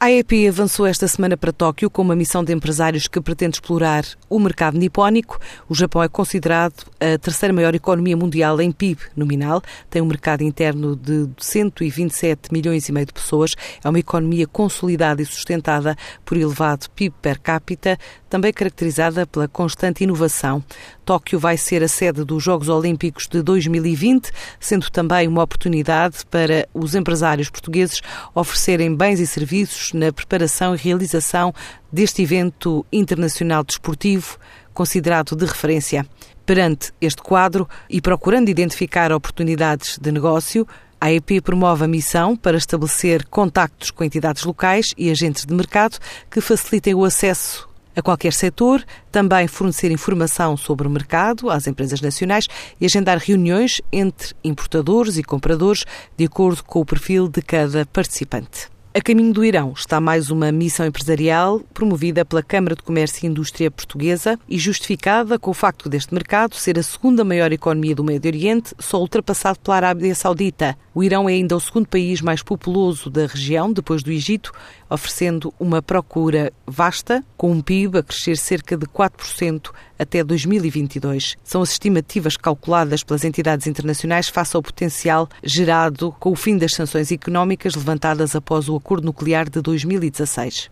A AEP avançou esta semana para Tóquio com uma missão de empresários que pretende explorar o mercado nipónico. O Japão é considerado a terceira maior economia mundial em PIB nominal, tem um mercado interno de 127 milhões e meio de pessoas, é uma economia consolidada e sustentada por elevado PIB per capita, também caracterizada pela constante inovação. Tóquio vai ser a sede dos Jogos Olímpicos de 2020, sendo também uma oportunidade para os empresários portugueses oferecerem bens e serviços na preparação e realização deste evento internacional desportivo considerado de referência. Perante este quadro e procurando identificar oportunidades de negócio, a EP promove a missão para estabelecer contactos com entidades locais e agentes de mercado que facilitem o acesso a qualquer setor, também fornecer informação sobre o mercado às empresas nacionais e agendar reuniões entre importadores e compradores de acordo com o perfil de cada participante. A caminho do Irão está mais uma missão empresarial promovida pela Câmara de Comércio e Indústria Portuguesa e justificada com o facto deste mercado ser a segunda maior economia do Médio Oriente, só ultrapassado pela Arábia Saudita. O Irão é ainda o segundo país mais populoso da região, depois do Egito, oferecendo uma procura vasta, com um PIB a crescer cerca de 4% até 2022. São as estimativas calculadas pelas entidades internacionais face ao potencial gerado com o fim das sanções económicas levantadas após o acordo nuclear de 2016.